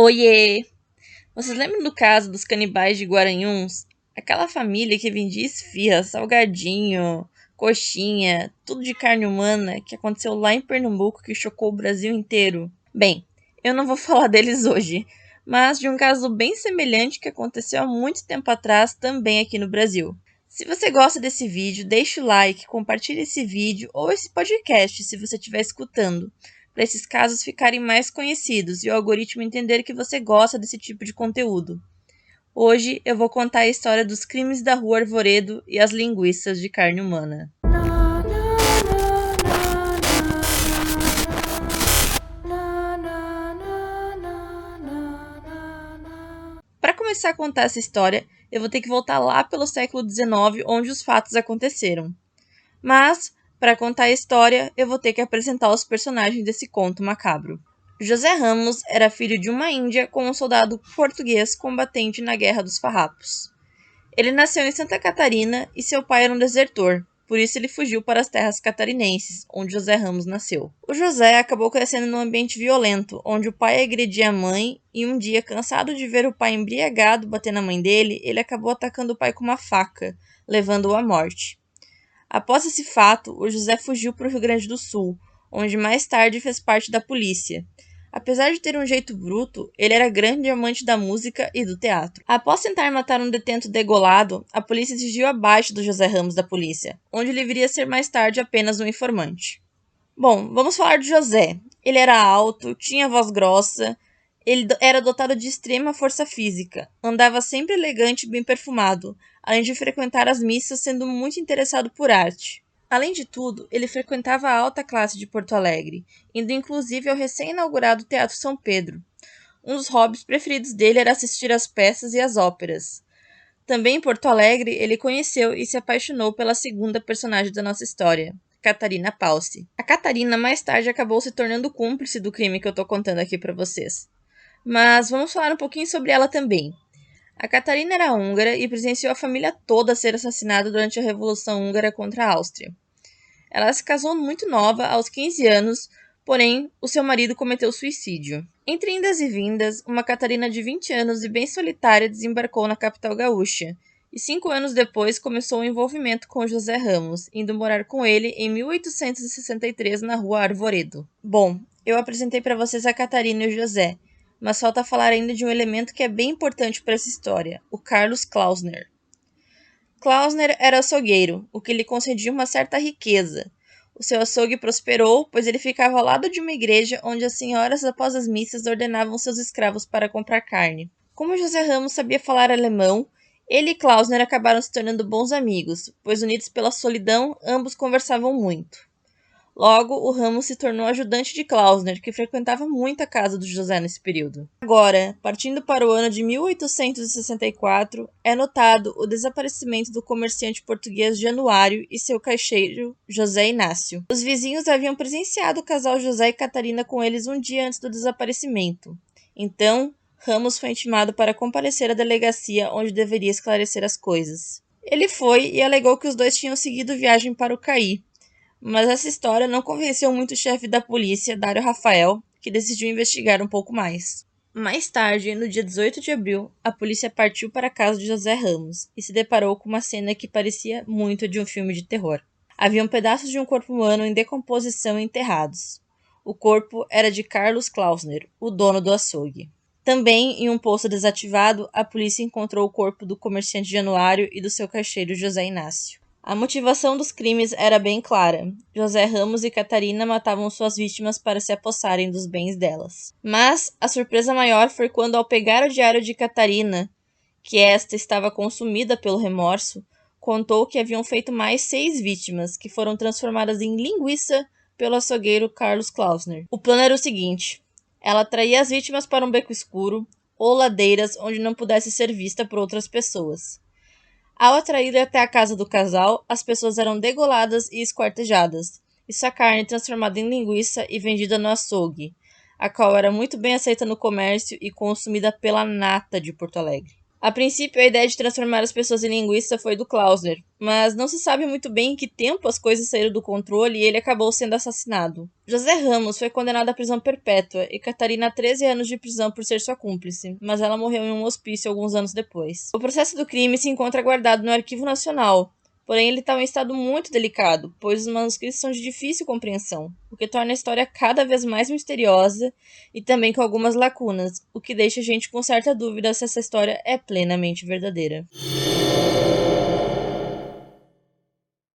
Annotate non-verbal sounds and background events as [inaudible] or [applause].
Oiê! Vocês lembram do caso dos canibais de Guaranhuns? Aquela família que vendia esfirra, salgadinho, coxinha, tudo de carne humana que aconteceu lá em Pernambuco que chocou o Brasil inteiro. Bem, eu não vou [laughs] falar deles hoje, mas de um caso bem semelhante que aconteceu há muito tempo atrás também aqui no Brasil. Se você gosta desse vídeo, deixe o like, compartilhe esse vídeo ou esse podcast se você estiver escutando para esses casos ficarem mais conhecidos e o algoritmo entender que você gosta desse tipo de conteúdo. Hoje eu vou contar a história dos crimes da Rua Arvoredo e as linguiças de carne humana. Para começar a contar essa história, eu vou ter que voltar lá pelo século XIX, onde os fatos aconteceram. Mas para contar a história, eu vou ter que apresentar os personagens desse conto macabro. José Ramos era filho de uma índia com um soldado português combatente na Guerra dos Farrapos. Ele nasceu em Santa Catarina e seu pai era um desertor, por isso ele fugiu para as terras catarinenses, onde José Ramos nasceu. O José acabou crescendo num ambiente violento, onde o pai agredia a mãe e um dia, cansado de ver o pai embriagado bater na mãe dele, ele acabou atacando o pai com uma faca, levando-o à morte. Após esse fato, o José fugiu para o Rio Grande do Sul, onde mais tarde fez parte da polícia. Apesar de ter um jeito bruto, ele era grande amante da música e do teatro. Após tentar matar um detento degolado, a polícia exigiu abaixo do José Ramos da polícia, onde ele viria a ser mais tarde apenas um informante. Bom, vamos falar de José. Ele era alto, tinha voz grossa, ele era dotado de extrema força física, andava sempre elegante e bem perfumado, além de frequentar as missas sendo muito interessado por arte. Além de tudo, ele frequentava a alta classe de Porto Alegre, indo inclusive ao recém-inaugurado Teatro São Pedro. Um dos hobbies preferidos dele era assistir às peças e às óperas. Também em Porto Alegre, ele conheceu e se apaixonou pela segunda personagem da nossa história, Catarina Palce. A Catarina mais tarde acabou se tornando cúmplice do crime que eu estou contando aqui para vocês. Mas vamos falar um pouquinho sobre ela também. A Catarina era húngara e presenciou a família toda ser assassinada durante a Revolução Húngara contra a Áustria. Ela se casou muito nova, aos 15 anos, porém o seu marido cometeu suicídio. Entre indas e vindas, uma Catarina de 20 anos e bem solitária desembarcou na capital gaúcha, e cinco anos depois começou o um envolvimento com José Ramos, indo morar com ele em 1863 na rua Arvoredo. Bom, eu apresentei para vocês a Catarina e o José, mas falta falar ainda de um elemento que é bem importante para essa história: o Carlos Klausner. Klausner era açougueiro, o que lhe concedia uma certa riqueza. O seu açougue prosperou, pois ele ficava ao lado de uma igreja onde as senhoras, após as missas, ordenavam seus escravos para comprar carne. Como José Ramos sabia falar alemão, ele e Klausner acabaram se tornando bons amigos, pois unidos pela solidão, ambos conversavam muito. Logo, o Ramos se tornou ajudante de Klausner, que frequentava muito a casa do José nesse período. Agora, partindo para o ano de 1864, é notado o desaparecimento do comerciante português Januário e seu caixeiro José Inácio. Os vizinhos haviam presenciado o casal José e Catarina com eles um dia antes do desaparecimento. Então, Ramos foi intimado para comparecer à delegacia onde deveria esclarecer as coisas. Ele foi e alegou que os dois tinham seguido viagem para o Caí, mas essa história não convenceu muito o chefe da polícia, Dário Rafael, que decidiu investigar um pouco mais. Mais tarde, no dia 18 de abril, a polícia partiu para a casa de José Ramos e se deparou com uma cena que parecia muito de um filme de terror. Haviam pedaços de um corpo humano em decomposição enterrados. O corpo era de Carlos Klausner, o dono do açougue. Também, em um poço desativado, a polícia encontrou o corpo do comerciante Januário e do seu caixeiro José Inácio. A motivação dos crimes era bem clara. José Ramos e Catarina matavam suas vítimas para se apossarem dos bens delas. Mas a surpresa maior foi quando, ao pegar o diário de Catarina, que esta estava consumida pelo remorso, contou que haviam feito mais seis vítimas, que foram transformadas em linguiça pelo açougueiro Carlos Klausner. O plano era o seguinte: ela traía as vítimas para um beco escuro ou ladeiras onde não pudesse ser vista por outras pessoas. Ao atrair até a casa do casal, as pessoas eram degoladas e esquartejadas, e sua carne transformada em linguiça e vendida no açougue, a qual era muito bem aceita no comércio e consumida pela nata de Porto Alegre. A princípio, a ideia de transformar as pessoas em linguista foi do Klausner, mas não se sabe muito bem em que tempo as coisas saíram do controle e ele acabou sendo assassinado. José Ramos foi condenado à prisão perpétua e Catarina a 13 anos de prisão por ser sua cúmplice, mas ela morreu em um hospício alguns anos depois. O processo do crime se encontra guardado no Arquivo Nacional, Porém, ele está em um estado muito delicado, pois os manuscritos são de difícil compreensão, o que torna a história cada vez mais misteriosa e também com algumas lacunas, o que deixa a gente com certa dúvida se essa história é plenamente verdadeira.